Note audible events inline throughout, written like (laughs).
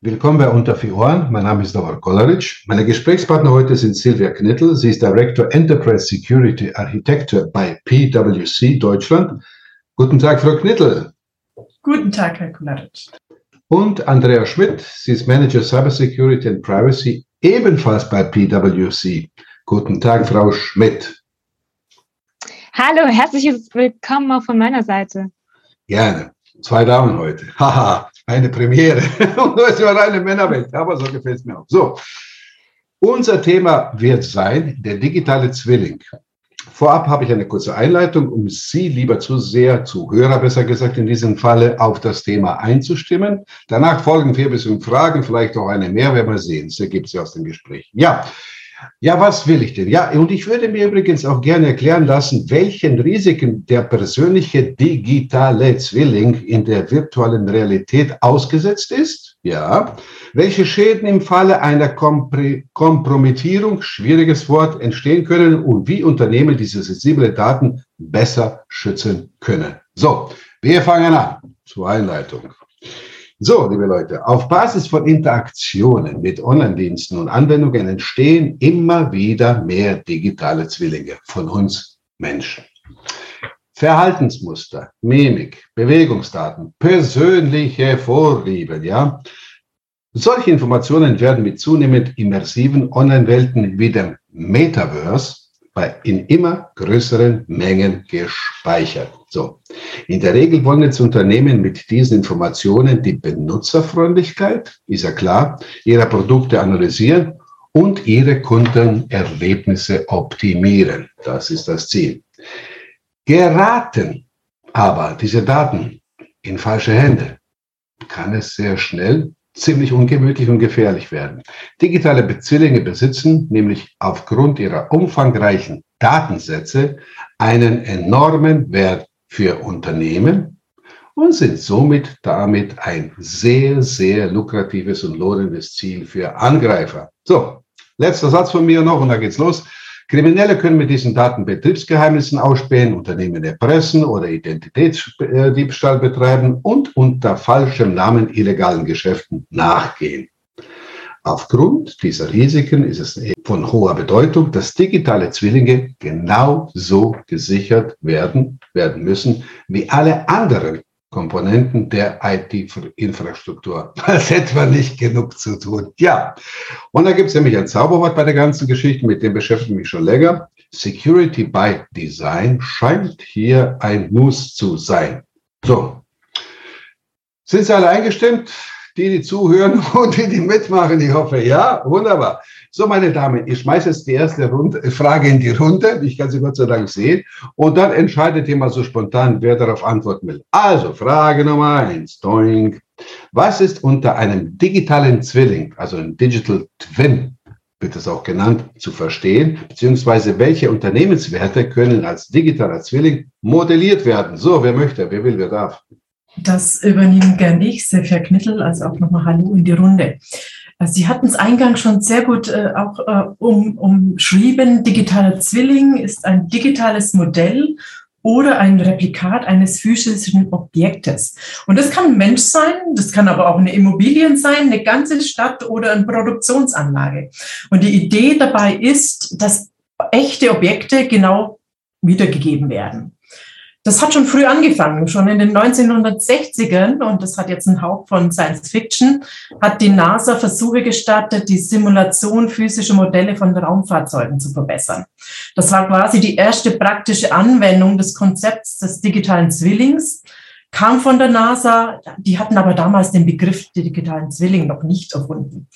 Willkommen bei Unter vier Ohren. Mein Name ist Davor Kolaric. Meine Gesprächspartner heute sind Silvia Knittel. Sie ist Director Enterprise Security Architecture bei PwC Deutschland. Guten Tag, Frau Knittel. Guten Tag, Herr Kolaric. Und Andrea Schmidt. Sie ist Manager Cybersecurity and Privacy ebenfalls bei PwC. Guten Tag, Frau Schmidt. Hallo, herzliches Willkommen auch von meiner Seite. Gerne. Zwei Damen heute. Haha, eine Premiere. (laughs) Und das ist ja eine Männerwelt, aber so gefällt es mir auch. So, unser Thema wird sein der digitale Zwilling. Vorab habe ich eine kurze Einleitung, um Sie, lieber Zuseher, Zuhörer besser gesagt in diesem Falle, auf das Thema einzustimmen. Danach folgen vier bis fünf Fragen, vielleicht auch eine mehr, werden wir sehen. Das ergibt sich aus dem Gespräch. Ja, ja, was will ich denn? Ja, und ich würde mir übrigens auch gerne erklären lassen, welchen Risiken der persönliche digitale Zwilling in der virtuellen Realität ausgesetzt ist. Ja, welche Schäden im Falle einer Kompromittierung, schwieriges Wort, entstehen können und wie Unternehmen diese sensible Daten besser schützen können. So, wir fangen an zur Einleitung. So, liebe Leute, auf Basis von Interaktionen mit Online-Diensten und Anwendungen entstehen immer wieder mehr digitale Zwillinge von uns Menschen. Verhaltensmuster, Mimik, Bewegungsdaten, persönliche Vorlieben, ja. Solche Informationen werden mit zunehmend immersiven Online-Welten wie dem Metaverse bei, in immer größeren Mengen gespeichert. So. In der Regel wollen jetzt Unternehmen mit diesen Informationen die Benutzerfreundlichkeit, ist ja klar, ihrer Produkte analysieren und ihre Kundenerlebnisse optimieren. Das ist das Ziel. Geraten aber diese Daten in falsche Hände, kann es sehr schnell ziemlich ungemütlich und gefährlich werden. Digitale Zwillinge besitzen nämlich aufgrund ihrer umfangreichen Datensätze einen enormen Wert für Unternehmen und sind somit damit ein sehr, sehr lukratives und lohnendes Ziel für Angreifer. So, letzter Satz von mir noch und da geht's los. Kriminelle können mit diesen Daten Betriebsgeheimnissen ausspähen, Unternehmen erpressen oder Identitätsdiebstahl betreiben und unter falschem Namen illegalen Geschäften nachgehen. Aufgrund dieser Risiken ist es von hoher Bedeutung, dass digitale Zwillinge genauso gesichert werden, werden müssen wie alle anderen Komponenten der IT-Infrastruktur. Als (laughs) hätte man nicht genug zu tun. Ja, und da gibt es nämlich ein Zauberwort bei der ganzen Geschichte, mit dem beschäftige ich mich schon länger. Security by Design scheint hier ein Muss zu sein. So, sind Sie alle eingestimmt? Die, die zuhören (laughs) und die, die mitmachen, ich hoffe, ja, wunderbar. So, meine Damen, ich schmeiße jetzt die erste Runde, Frage in die Runde. Ich kann sie Gott sei Dank sehen. Und dann entscheidet ihr mal so spontan, wer darauf antworten will. Also, Frage Nummer eins. Doink. Was ist unter einem digitalen Zwilling, also ein Digital Twin, wird es auch genannt, zu verstehen, beziehungsweise welche Unternehmenswerte können als digitaler Zwilling modelliert werden? So, wer möchte, wer will, wer darf. Das übernehmen gern ich, Silvia Knittel, also auch nochmal Hallo in die Runde. Sie hatten es eingangs schon sehr gut äh, auch äh, um, umschrieben. Digitaler Zwilling ist ein digitales Modell oder ein Replikat eines physischen Objektes. Und das kann ein Mensch sein, das kann aber auch eine Immobilien sein, eine ganze Stadt oder eine Produktionsanlage. Und die Idee dabei ist, dass echte Objekte genau wiedergegeben werden das hat schon früh angefangen, schon in den 1960ern, und das hat jetzt einen Hauch von Science Fiction, hat die NASA Versuche gestartet, die Simulation physischer Modelle von Raumfahrzeugen zu verbessern. Das war quasi die erste praktische Anwendung des Konzepts des digitalen Zwillings, kam von der NASA, die hatten aber damals den Begriff digitalen Zwilling noch nicht erfunden.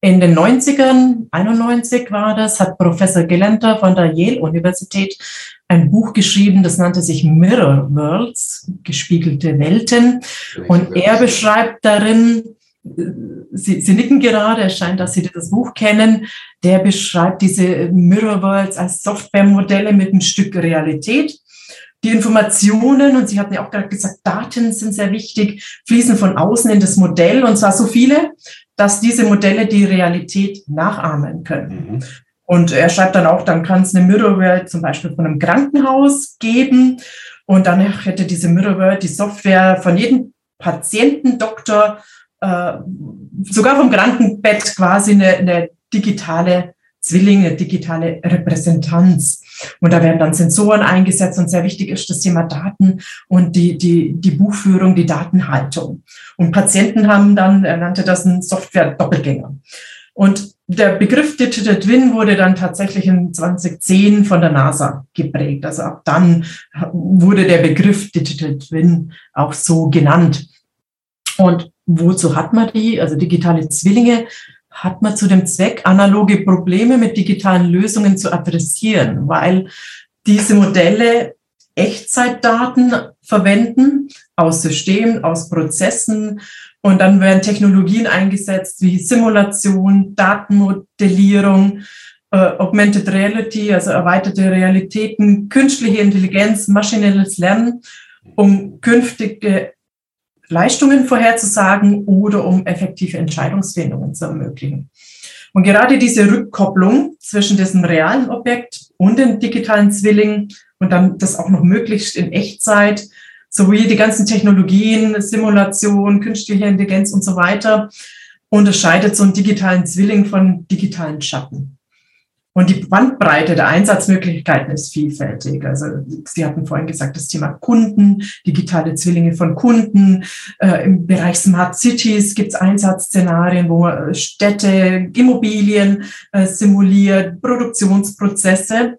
In den 90ern, 91 war das, hat Professor Gelenter von der Yale-Universität ein Buch geschrieben, das nannte sich Mirror Worlds, gespiegelte Welten. Und er beschreibt darin, Sie, Sie nicken gerade, es scheint, dass Sie das Buch kennen, der beschreibt diese Mirror Worlds als Softwaremodelle mit einem Stück Realität. Die Informationen, und Sie hatten ja auch gerade gesagt, Daten sind sehr wichtig, fließen von außen in das Modell, und zwar so viele, dass diese Modelle die Realität nachahmen können. Mhm. Und er schreibt dann auch, dann kann es eine Mirror World zum Beispiel von einem Krankenhaus geben. Und dann hätte diese Mirror World die Software von jedem Patienten, Doktor äh, sogar vom Krankenbett quasi eine, eine digitale Zwillinge, digitale Repräsentanz. Und da werden dann Sensoren eingesetzt und sehr wichtig ist das Thema Daten und die, die, die Buchführung, die Datenhaltung. Und Patienten haben dann, er nannte das einen Software-Doppelgänger. Und der Begriff Digital Twin wurde dann tatsächlich in 2010 von der NASA geprägt. Also ab dann wurde der Begriff Digital Twin auch so genannt. Und wozu hat man die? Also digitale Zwillinge hat man zu dem Zweck, analoge Probleme mit digitalen Lösungen zu adressieren, weil diese Modelle Echtzeitdaten verwenden aus Systemen, aus Prozessen und dann werden Technologien eingesetzt wie Simulation, Datenmodellierung, äh, Augmented Reality, also erweiterte Realitäten, künstliche Intelligenz, maschinelles Lernen, um künftige Leistungen vorherzusagen oder um effektive Entscheidungsfindungen zu ermöglichen. Und gerade diese Rückkopplung zwischen diesem realen Objekt und dem digitalen Zwilling und dann das auch noch möglichst in Echtzeit, sowie die ganzen Technologien, Simulation, künstliche Intelligenz und so weiter, unterscheidet so einen digitalen Zwilling von digitalen Schatten. Und die Bandbreite der Einsatzmöglichkeiten ist vielfältig. Also Sie hatten vorhin gesagt, das Thema Kunden, digitale Zwillinge von Kunden. Äh, Im Bereich Smart Cities gibt es Einsatzszenarien, wo man Städte, Immobilien äh, simuliert, Produktionsprozesse.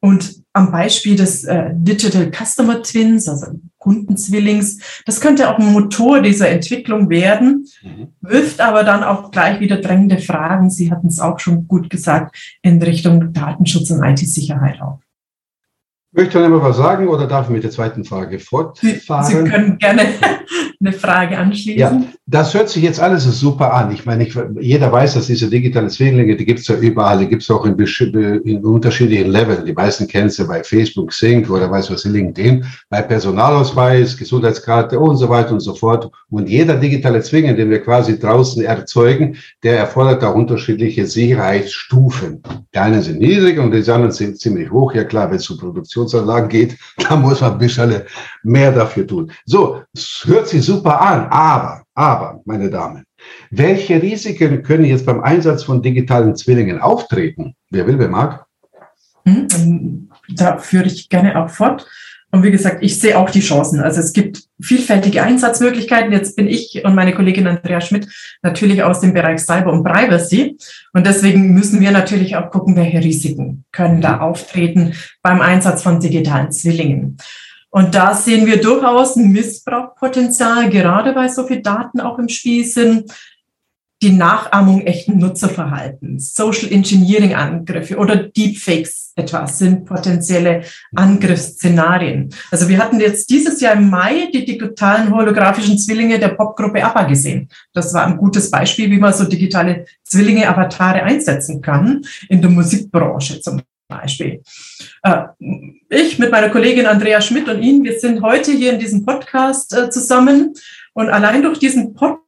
Und am Beispiel des äh, Digital Customer Twins, also Kundenzwillings, das könnte auch ein Motor dieser Entwicklung werden, mhm. wirft aber dann auch gleich wieder drängende Fragen, Sie hatten es auch schon gut gesagt, in Richtung Datenschutz und IT-Sicherheit auf. Möchte noch was sagen oder darf ich mit der zweiten Frage fortfahren? Sie, Sie können gerne (laughs) eine Frage anschließen. Ja, das hört sich jetzt alles super an. Ich meine, ich, jeder weiß, dass diese digitalen Zwillinge, die gibt es ja überall, die gibt es auch in, in, unterschiedlichen Leveln. Die meisten kennen sie bei Facebook, Sync oder weiß was, LinkedIn, bei Personalausweis, Gesundheitskarte und so weiter und so fort. Und jeder digitale Zwilling, den wir quasi draußen erzeugen, der erfordert auch unterschiedliche Sicherheitsstufen. Die einen sind niedrig und die anderen sind ziemlich hoch. Ja klar, wenn es um Produktionsanlagen geht, (laughs) da muss man ein bisschen mehr dafür tun. So, es hört sich super an, aber, aber, meine Damen, welche Risiken können jetzt beim Einsatz von digitalen Zwillingen auftreten? Wer will, wer mag? Hm, da führe ich gerne auch fort. Und wie gesagt, ich sehe auch die Chancen. Also es gibt vielfältige Einsatzmöglichkeiten. Jetzt bin ich und meine Kollegin Andrea Schmidt natürlich aus dem Bereich Cyber und Privacy. Und deswegen müssen wir natürlich auch gucken, welche Risiken können da auftreten beim Einsatz von digitalen Zwillingen. Und da sehen wir durchaus ein Missbrauchpotenzial, gerade weil so viele Daten auch im Spiel sind. Die Nachahmung echten Nutzerverhaltens, Social Engineering Angriffe oder Deepfakes etwa sind potenzielle Angriffsszenarien. Also wir hatten jetzt dieses Jahr im Mai die digitalen holographischen Zwillinge der Popgruppe ABBA gesehen. Das war ein gutes Beispiel, wie man so digitale Zwillinge, Avatare einsetzen kann in der Musikbranche zum Beispiel. Äh, ich mit meiner Kollegin Andrea Schmidt und Ihnen, wir sind heute hier in diesem Podcast äh, zusammen und allein durch diesen Podcast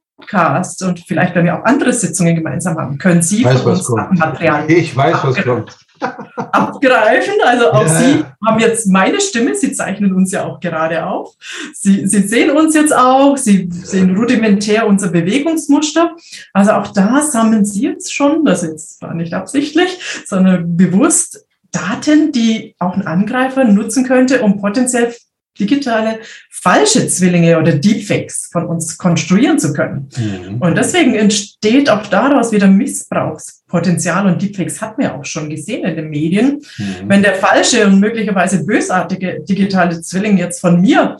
und vielleicht, wenn wir auch andere Sitzungen gemeinsam haben, können Sie weiß, von uns Material Ich weiß, was kommt. (laughs) abgreifen. Also auch ja. Sie haben jetzt meine Stimme. Sie zeichnen uns ja auch gerade auf. Sie, Sie sehen uns jetzt auch. Sie sehen rudimentär unser Bewegungsmuster. Also auch da sammeln Sie jetzt schon, das jetzt war nicht absichtlich, sondern bewusst Daten, die auch ein Angreifer nutzen könnte, um potenziell digitale falsche Zwillinge oder Deepfakes von uns konstruieren zu können. Mhm. Und deswegen entsteht auch daraus wieder Missbrauchspotenzial und Deepfakes hat man auch schon gesehen in den Medien. Mhm. Wenn der falsche und möglicherweise bösartige digitale Zwilling jetzt von mir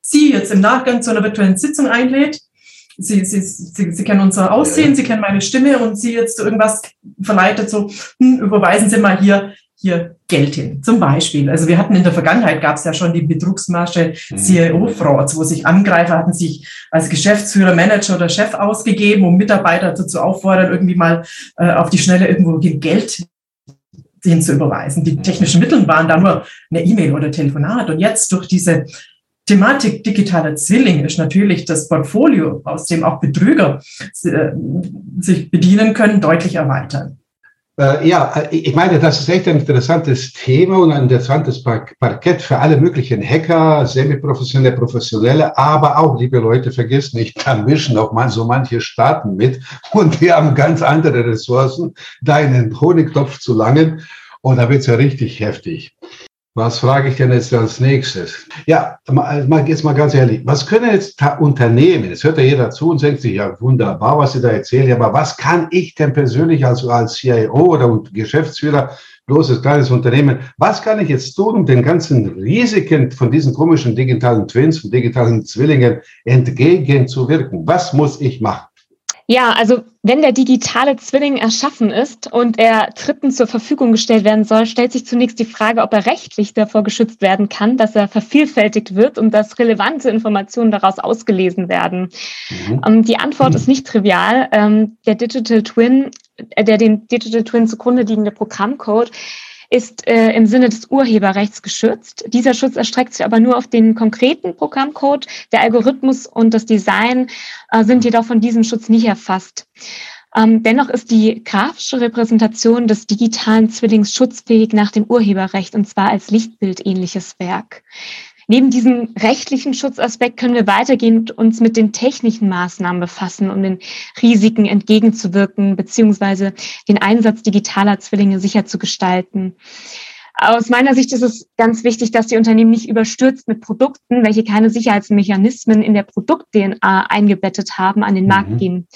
Sie jetzt im Nachgang zu einer virtuellen Sitzung einlädt, Sie, Sie, Sie, Sie kennen unser Aussehen, ja. Sie kennen meine Stimme und Sie jetzt irgendwas verleitet, so, hm, überweisen Sie mal hier hier Geld hin. Zum Beispiel. Also wir hatten in der Vergangenheit gab es ja schon die Betrugsmasche mhm. CIO-Frauds, wo sich Angreifer hatten sich als Geschäftsführer, Manager oder Chef ausgegeben, um Mitarbeiter dazu auffordern, irgendwie mal äh, auf die Schnelle irgendwo Geld hin zu überweisen. Die technischen Mittel waren da nur eine E-Mail oder Telefonat. Und jetzt durch diese Thematik digitaler Zwilling ist natürlich das Portfolio, aus dem auch Betrüger äh, sich bedienen können, deutlich erweitert. Äh, ja, äh, ich meine, das ist echt ein interessantes Thema und ein interessantes Parkett für alle möglichen Hacker, semi-professionelle, professionelle, aber auch, liebe Leute, vergesst nicht, da mischen auch mal so manche Staaten mit und wir haben ganz andere Ressourcen, da in den Honigtopf zu langen und da wird's ja richtig heftig. Was frage ich denn jetzt als nächstes? Ja, mal, jetzt mal ganz ehrlich, was können jetzt Unternehmen, es hört ja jeder zu und denkt sich, ja wunderbar, was Sie da erzählen, aber was kann ich denn persönlich als, als CIO oder Geschäftsführer, großes, kleines Unternehmen, was kann ich jetzt tun, um den ganzen Risiken von diesen komischen digitalen Twins, von digitalen Zwillingen entgegenzuwirken? Was muss ich machen? Ja, also wenn der digitale Zwilling erschaffen ist und er Dritten zur Verfügung gestellt werden soll, stellt sich zunächst die Frage, ob er rechtlich davor geschützt werden kann, dass er vervielfältigt wird und dass relevante Informationen daraus ausgelesen werden. Mhm. Ähm, die Antwort mhm. ist nicht trivial. Ähm, der Digital Twin, äh, der dem Digital Twin zugrunde liegende Programmcode ist äh, im Sinne des Urheberrechts geschützt. Dieser Schutz erstreckt sich aber nur auf den konkreten Programmcode. Der Algorithmus und das Design äh, sind jedoch von diesem Schutz nicht erfasst. Ähm, dennoch ist die grafische Repräsentation des digitalen Zwillings schutzfähig nach dem Urheberrecht und zwar als Lichtbildähnliches Werk. Neben diesem rechtlichen Schutzaspekt können wir weitergehend uns mit den technischen Maßnahmen befassen, um den Risiken entgegenzuwirken, beziehungsweise den Einsatz digitaler Zwillinge sicher zu gestalten. Aus meiner Sicht ist es ganz wichtig, dass die Unternehmen nicht überstürzt mit Produkten, welche keine Sicherheitsmechanismen in der Produkt-DNA eingebettet haben, an den mhm. Markt gehen.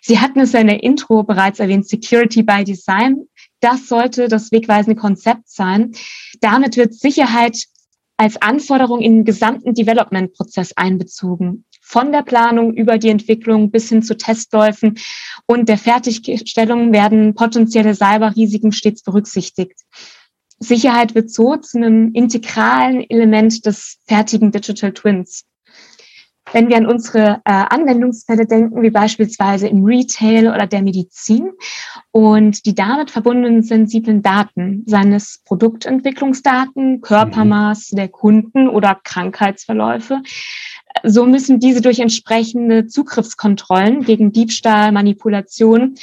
Sie hatten es ja in der Intro bereits erwähnt, Security by Design. Das sollte das wegweisende Konzept sein. Damit wird Sicherheit als Anforderung in den gesamten Development-Prozess einbezogen. Von der Planung über die Entwicklung bis hin zu Testläufen und der Fertigstellung werden potenzielle Cyberrisiken stets berücksichtigt. Sicherheit wird so zu einem integralen Element des fertigen Digital Twins. Wenn wir an unsere äh, Anwendungsfälle denken, wie beispielsweise im Retail oder der Medizin und die damit verbundenen sensiblen Daten, seines Produktentwicklungsdaten, Körpermaß der Kunden oder Krankheitsverläufe, so müssen diese durch entsprechende Zugriffskontrollen gegen Diebstahl, Manipulation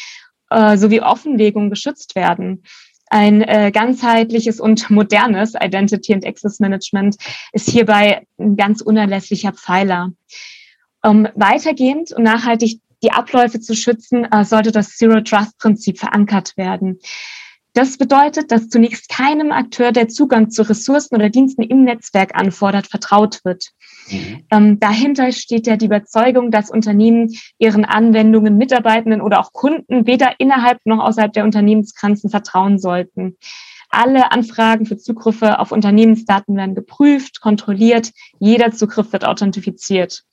äh, sowie Offenlegung geschützt werden. Ein äh, ganzheitliches und modernes Identity and Access Management ist hierbei ein ganz unerlässlicher Pfeiler. Um weitergehend und nachhaltig die Abläufe zu schützen, äh, sollte das Zero Trust Prinzip verankert werden. Das bedeutet, dass zunächst keinem Akteur, der Zugang zu Ressourcen oder Diensten im Netzwerk anfordert, vertraut wird. Mhm. Ähm, dahinter steht ja die Überzeugung, dass Unternehmen ihren Anwendungen, Mitarbeitenden oder auch Kunden weder innerhalb noch außerhalb der Unternehmensgrenzen vertrauen sollten. Alle Anfragen für Zugriffe auf Unternehmensdaten werden geprüft, kontrolliert. Jeder Zugriff wird authentifiziert.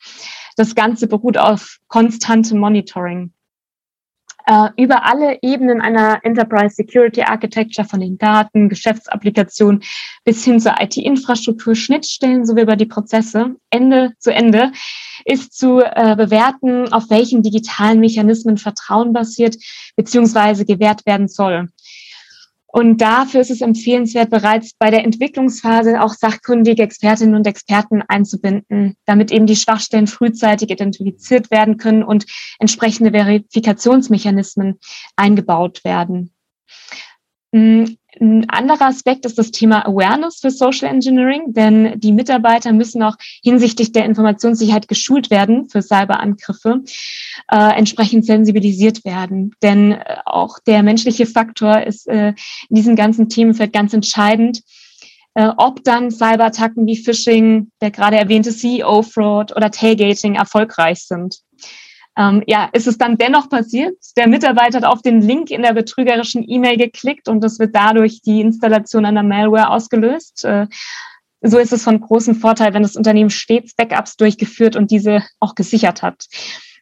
Das Ganze beruht auf konstantem Monitoring äh, über alle Ebenen einer Enterprise Security Architecture von den Daten, Geschäftsapplikationen bis hin zur IT-Infrastruktur, Schnittstellen sowie über die Prozesse Ende zu Ende ist zu äh, bewerten, auf welchen digitalen Mechanismen Vertrauen basiert bzw. gewährt werden soll. Und dafür ist es empfehlenswert, bereits bei der Entwicklungsphase auch sachkundige Expertinnen und Experten einzubinden, damit eben die Schwachstellen frühzeitig identifiziert werden können und entsprechende Verifikationsmechanismen eingebaut werden. Ein anderer Aspekt ist das Thema Awareness für Social Engineering, denn die Mitarbeiter müssen auch hinsichtlich der Informationssicherheit geschult werden für Cyberangriffe, äh, entsprechend sensibilisiert werden. Denn äh, auch der menschliche Faktor ist äh, in diesem ganzen Themenfeld ganz entscheidend. Äh, ob dann Cyberattacken wie Phishing, der gerade erwähnte CEO-Fraud oder Tailgating erfolgreich sind. Ähm, ja, ist es dann dennoch passiert. Der Mitarbeiter hat auf den Link in der betrügerischen E-Mail geklickt und es wird dadurch die Installation einer Malware ausgelöst. Äh, so ist es von großem Vorteil, wenn das Unternehmen stets Backups durchgeführt und diese auch gesichert hat.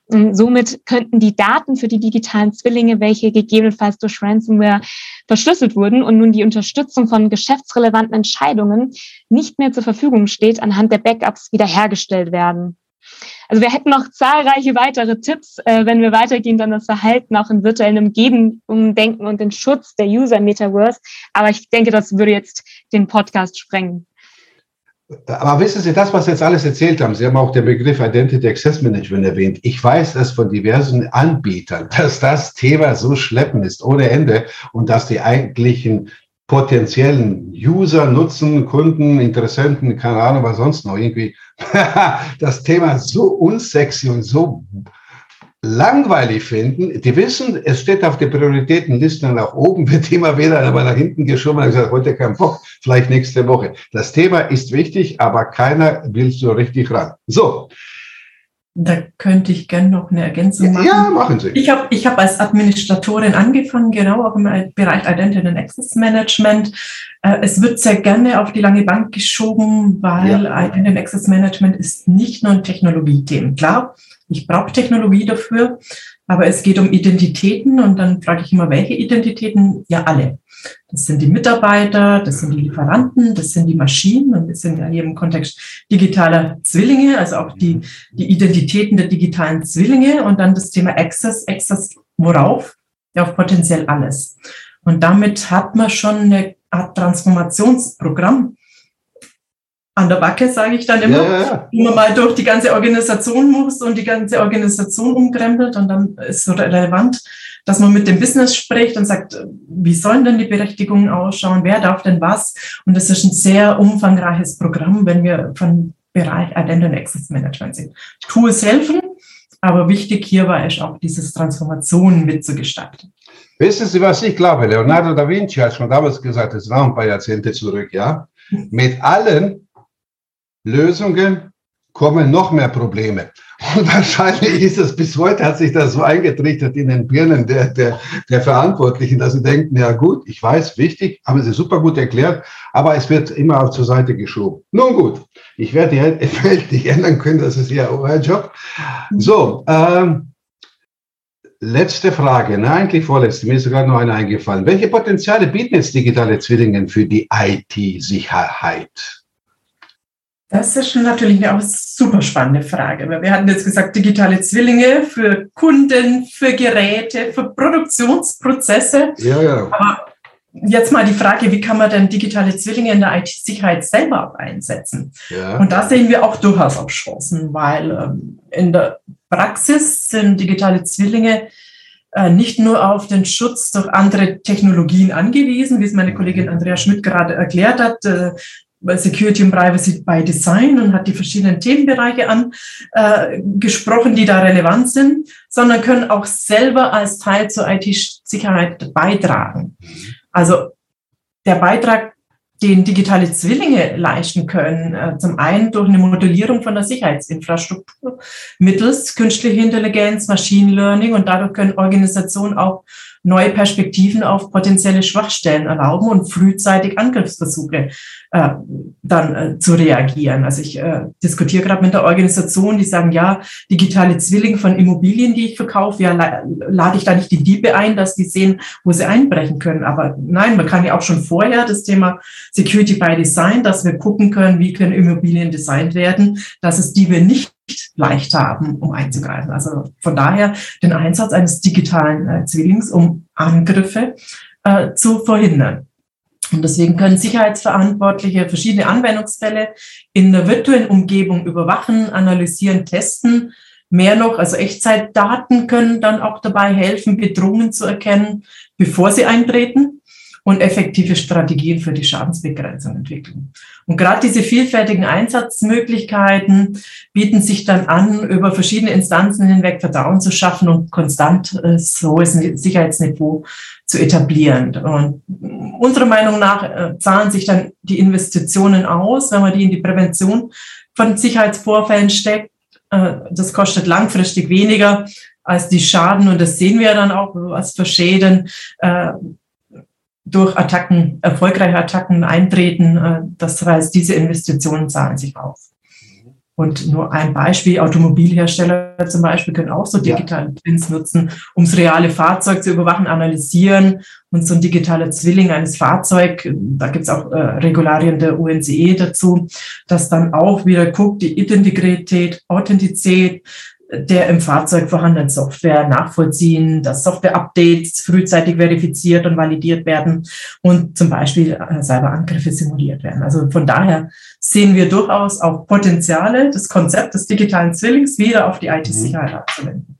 Und somit könnten die Daten für die digitalen Zwillinge, welche gegebenenfalls durch Ransomware verschlüsselt wurden und nun die Unterstützung von geschäftsrelevanten Entscheidungen nicht mehr zur Verfügung steht, anhand der Backups wiederhergestellt werden. Also wir hätten noch zahlreiche weitere Tipps, äh, wenn wir weitergehen, dann das Verhalten auch in virtuellen Umgebungen denken und den Schutz der User Metaverse. Aber ich denke, das würde jetzt den Podcast sprengen. Aber wissen Sie, das, was Sie jetzt alles erzählt haben, Sie haben auch den Begriff Identity Access Management erwähnt. Ich weiß es von diversen Anbietern, (laughs) dass das Thema so schleppend ist, ohne Ende, und dass die eigentlichen potenziellen User, Nutzen, Kunden, Interessenten, keine Ahnung, was sonst noch irgendwie, (laughs) das Thema so unsexy und so langweilig finden. Die wissen, es steht auf der Prioritätenliste nach oben, wird immer wieder aber nach hinten geschoben und gesagt, heute kein Bock, vielleicht nächste Woche. Das Thema ist wichtig, aber keiner will so richtig ran. So. Da könnte ich gerne noch eine Ergänzung machen. Ja, machen Sie. Ich habe ich hab als Administratorin angefangen, genau auch im Bereich Identity and Access Management. Äh, es wird sehr gerne auf die lange Bank geschoben, weil ja. Identity and Access Management ist nicht nur ein Technologiethema. Klar, ich brauche Technologie dafür, aber es geht um Identitäten und dann frage ich immer, welche Identitäten? Ja, alle. Das sind die Mitarbeiter, das sind die Lieferanten, das sind die Maschinen und wir sind ja hier im Kontext digitaler Zwillinge, also auch die, die Identitäten der digitalen Zwillinge und dann das Thema Access. Access worauf? Ja, auf potenziell alles. Und damit hat man schon eine Art Transformationsprogramm, an der Backe, sage ich dann immer, ja, ja. wo man mal durch die ganze Organisation muss und die ganze Organisation umkrempelt und dann ist so relevant, dass man mit dem Business spricht und sagt, wie sollen denn die Berechtigungen ausschauen, wer darf denn was? Und das ist ein sehr umfangreiches Programm, wenn wir von Bereich Identity Access Management sind. Tools helfen, aber wichtig hierbei ist auch dieses Transformation mitzugestalten. Wissen Sie, was ich glaube? Leonardo da Vinci hat schon damals gesagt, es war ein paar Jahrzehnte zurück, ja. Mit allen Lösungen kommen noch mehr Probleme. Und wahrscheinlich ist es bis heute, hat sich das so eingetrichtert in den Birnen der, der, der Verantwortlichen, dass sie denken, ja gut, ich weiß, wichtig, haben sie super gut erklärt, aber es wird immer auch zur Seite geschoben. Nun gut, ich werde die (laughs) Welt nicht ändern können, das ist ja euer Job. So, ähm, letzte Frage, ne, eigentlich vorletzte, mir ist gerade noch eine eingefallen. Welche Potenziale bieten jetzt digitale Zwillingen für die IT-Sicherheit? Das ist schon natürlich eine super spannende Frage. Wir hatten jetzt gesagt, digitale Zwillinge für Kunden, für Geräte, für Produktionsprozesse. Ja, ja. Aber jetzt mal die Frage, wie kann man denn digitale Zwillinge in der IT-Sicherheit selber einsetzen? Ja. Und da sehen wir auch durchaus auch Chancen, weil ähm, in der Praxis sind digitale Zwillinge äh, nicht nur auf den Schutz durch andere Technologien angewiesen, wie es meine Kollegin Andrea Schmidt gerade erklärt hat. Äh, Security and Privacy by Design und hat die verschiedenen Themenbereiche angesprochen, äh, die da relevant sind, sondern können auch selber als Teil zur IT-Sicherheit beitragen. Also der Beitrag, den digitale Zwillinge leisten können, äh, zum einen durch eine Modellierung von der Sicherheitsinfrastruktur mittels künstlicher Intelligenz, Machine Learning und dadurch können Organisationen auch neue Perspektiven auf potenzielle Schwachstellen erlauben und frühzeitig Angriffsversuche äh, dann äh, zu reagieren. Also ich äh, diskutiere gerade mit der Organisation, die sagen, ja, digitale Zwilling von Immobilien, die ich verkaufe, ja, lade ich da nicht die Diebe ein, dass die sehen, wo sie einbrechen können. Aber nein, man kann ja auch schon vorher das Thema Security by Design, dass wir gucken können, wie können Immobilien designt werden, dass es Diebe nicht leicht haben, um einzugreifen. Also von daher den Einsatz eines digitalen äh, Zwillings, um Angriffe äh, zu verhindern. Und deswegen können Sicherheitsverantwortliche verschiedene Anwendungsfälle in der virtuellen Umgebung überwachen, analysieren, testen. Mehr noch, also Echtzeitdaten können dann auch dabei helfen, Bedrohungen zu erkennen, bevor sie eintreten und effektive Strategien für die Schadensbegrenzung entwickeln. Und gerade diese vielfältigen Einsatzmöglichkeiten bieten sich dann an, über verschiedene Instanzen hinweg Vertrauen zu schaffen und konstant äh, hohes Sicherheitsniveau zu etablieren. Und unserer Meinung nach äh, zahlen sich dann die Investitionen aus, wenn man die in die Prävention von Sicherheitsvorfällen steckt. Äh, das kostet langfristig weniger als die Schaden und das sehen wir dann auch, was für Schäden äh, durch Attacken, erfolgreiche Attacken eintreten. Äh, das heißt, diese Investitionen zahlen sich auf. Und nur ein Beispiel, Automobilhersteller zum Beispiel können auch so digitale Twins nutzen, um das reale Fahrzeug zu überwachen, analysieren und so ein digitaler Zwilling eines Fahrzeugs, da gibt es auch äh, Regularien der UNCE dazu, dass dann auch wieder guckt, die Integrität, Authentizität, der im Fahrzeug vorhandenen Software nachvollziehen, dass Software-Updates frühzeitig verifiziert und validiert werden und zum Beispiel äh, Cyberangriffe simuliert werden. Also von daher sehen wir durchaus auch Potenziale, das Konzept des digitalen Zwillings wieder auf die IT-Sicherheit mhm. abzuwenden.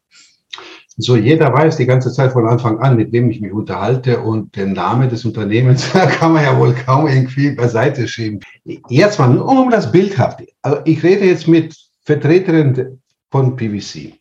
So, jeder weiß die ganze Zeit von Anfang an, mit wem ich mich unterhalte und den Namen des Unternehmens (laughs) kann man ja wohl kaum irgendwie beiseite schieben. Jetzt mal, um das bildhaft. Also ich rede jetzt mit Vertreterin von PVC.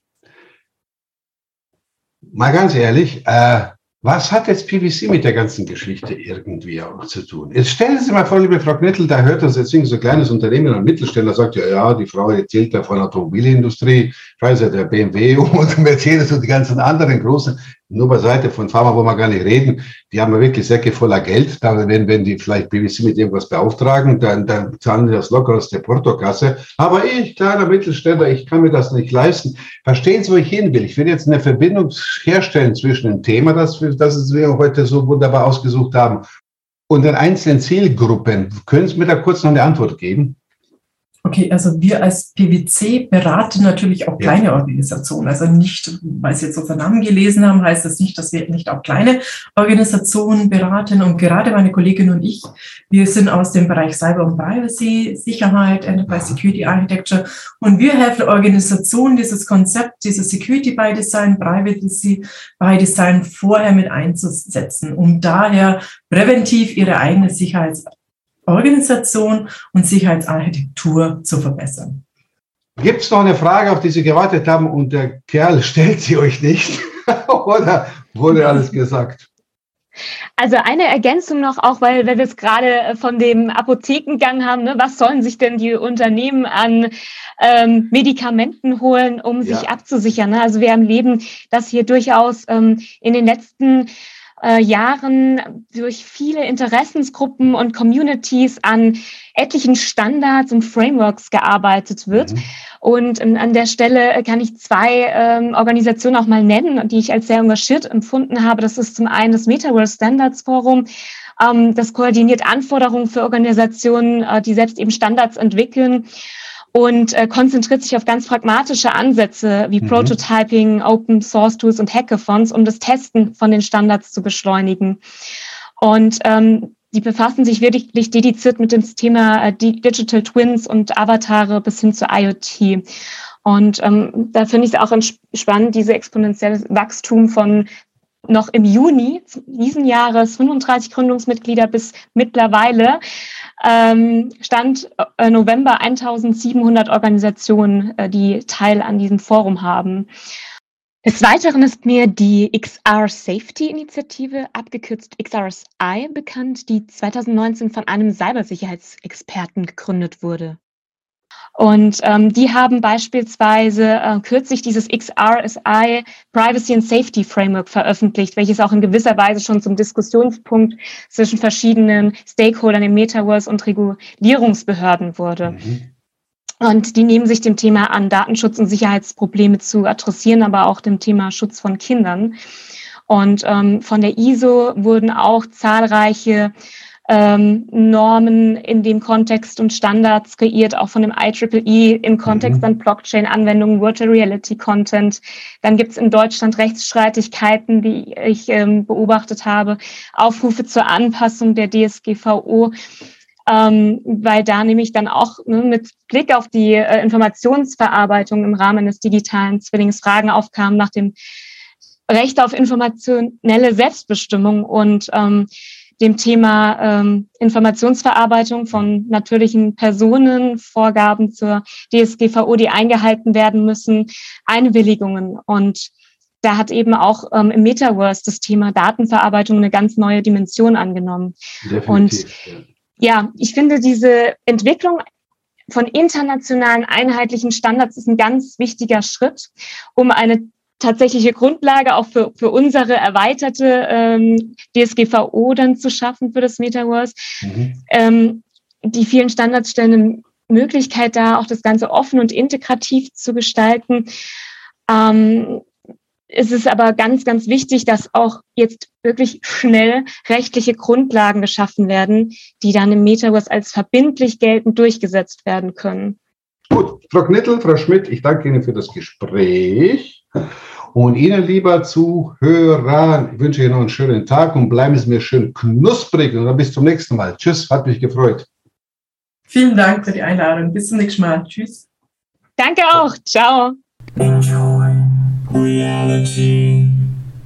Mal ganz ehrlich, äh, was hat jetzt PVC mit der ganzen Geschichte irgendwie auch zu tun? Jetzt stellen Sie sich mal vor, liebe Frau Knettel, da hört das jetzt so ein kleines Unternehmen, ein Mittelständler sagt ja, ja, die Frau erzählt da von Automobilindustrie, ich weiß ja, der BMW (laughs) und Mercedes und die ganzen anderen großen, nur beiseite von Pharma wollen wir gar nicht reden. Die haben ja wirklich Säcke voller Geld. Da, wenn, wenn die vielleicht BBC mit irgendwas beauftragen, dann, dann zahlen die das locker aus der Portokasse. Aber ich, kleiner Mittelständler, ich kann mir das nicht leisten. Verstehen Sie, wo ich hin will? Ich will jetzt eine Verbindung herstellen zwischen dem Thema, das, das wir heute so wunderbar ausgesucht haben, und den einzelnen Zielgruppen. Können Sie mir da kurz noch eine Antwort geben? Okay, also wir als PwC beraten natürlich auch kleine Organisationen. Also nicht, weil Sie jetzt unseren Namen gelesen haben, heißt das nicht, dass wir nicht auch kleine Organisationen beraten. Und gerade meine Kollegin und ich, wir sind aus dem Bereich Cyber und Privacy, Sicherheit, Enterprise Security Architecture. Und wir helfen Organisationen, dieses Konzept, dieses Security by Design, Privacy by Design vorher mit einzusetzen, um daher präventiv ihre eigene Sicherheits Organisation und Sicherheitsarchitektur zu verbessern. Gibt es noch eine Frage, auf die Sie gewartet haben und der Kerl (laughs) stellt sie euch nicht? (laughs) Oder wurde alles gesagt? Also eine Ergänzung noch, auch weil, weil wir es gerade von dem Apothekengang haben, ne? was sollen sich denn die Unternehmen an ähm, Medikamenten holen, um ja. sich abzusichern? Ne? Also wir erleben das hier durchaus ähm, in den letzten äh, Jahren durch viele Interessensgruppen und Communities an etlichen Standards und Frameworks gearbeitet wird. Mhm. Und ähm, an der Stelle kann ich zwei ähm, Organisationen auch mal nennen, die ich als sehr engagiert empfunden habe. Das ist zum einen das Metaverse Standards Forum. Ähm, das koordiniert Anforderungen für Organisationen, äh, die selbst eben Standards entwickeln und äh, konzentriert sich auf ganz pragmatische Ansätze wie mhm. Prototyping, Open Source Tools und Hackathons, um das Testen von den Standards zu beschleunigen. Und ähm, die befassen sich wirklich dediziert mit dem Thema äh, Digital Twins und Avatare bis hin zu IoT. Und ähm, da finde ich es auch spannend, diese exponentielle Wachstum von noch im Juni diesen Jahres 35 Gründungsmitglieder bis mittlerweile ähm, stand äh, November 1700 Organisationen, äh, die Teil an diesem Forum haben. Des Weiteren ist mir die XR Safety Initiative, abgekürzt XRSI, bekannt, die 2019 von einem Cybersicherheitsexperten gegründet wurde. Und ähm, die haben beispielsweise äh, kürzlich dieses XRSI Privacy and Safety Framework veröffentlicht, welches auch in gewisser Weise schon zum Diskussionspunkt zwischen verschiedenen Stakeholdern im Metaverse und Regulierungsbehörden wurde. Mhm. Und die nehmen sich dem Thema an, Datenschutz und Sicherheitsprobleme zu adressieren, aber auch dem Thema Schutz von Kindern. Und ähm, von der ISO wurden auch zahlreiche ähm, Normen in dem Kontext und Standards kreiert, auch von dem IEEE im Kontext mhm. an Blockchain-Anwendungen, Virtual Reality-Content. Dann gibt es in Deutschland Rechtsstreitigkeiten, die ich ähm, beobachtet habe, Aufrufe zur Anpassung der DSGVO. Ähm, weil da nämlich dann auch ne, mit Blick auf die äh, Informationsverarbeitung im Rahmen des digitalen Zwillings Fragen aufkamen nach dem Recht auf informationelle Selbstbestimmung und ähm, dem Thema ähm, Informationsverarbeitung von natürlichen Personen, Vorgaben zur DSGVO, die eingehalten werden müssen, Einwilligungen. Und da hat eben auch ähm, im Metaverse das Thema Datenverarbeitung eine ganz neue Dimension angenommen. Definitiv, Und ja, ich finde diese Entwicklung von internationalen einheitlichen Standards ist ein ganz wichtiger Schritt, um eine tatsächliche Grundlage auch für, für unsere erweiterte ähm, DSGVO dann zu schaffen für das Metaverse. Mhm. Ähm, die vielen Standards stellen eine Möglichkeit da, auch das Ganze offen und integrativ zu gestalten. Ähm, es ist aber ganz, ganz wichtig, dass auch jetzt wirklich schnell rechtliche Grundlagen geschaffen werden, die dann im Metaverse als verbindlich geltend durchgesetzt werden können. Gut, Frau Knittel, Frau Schmidt, ich danke Ihnen für das Gespräch. Und Ihnen, lieber Zuhörer, ich wünsche Ihnen noch einen schönen Tag und bleiben Sie mir schön knusprig. Und dann bis zum nächsten Mal. Tschüss, hat mich gefreut. Vielen Dank für die Einladung. Bis zum nächsten Mal. Tschüss. Danke auch. Ciao. Enjoy reality.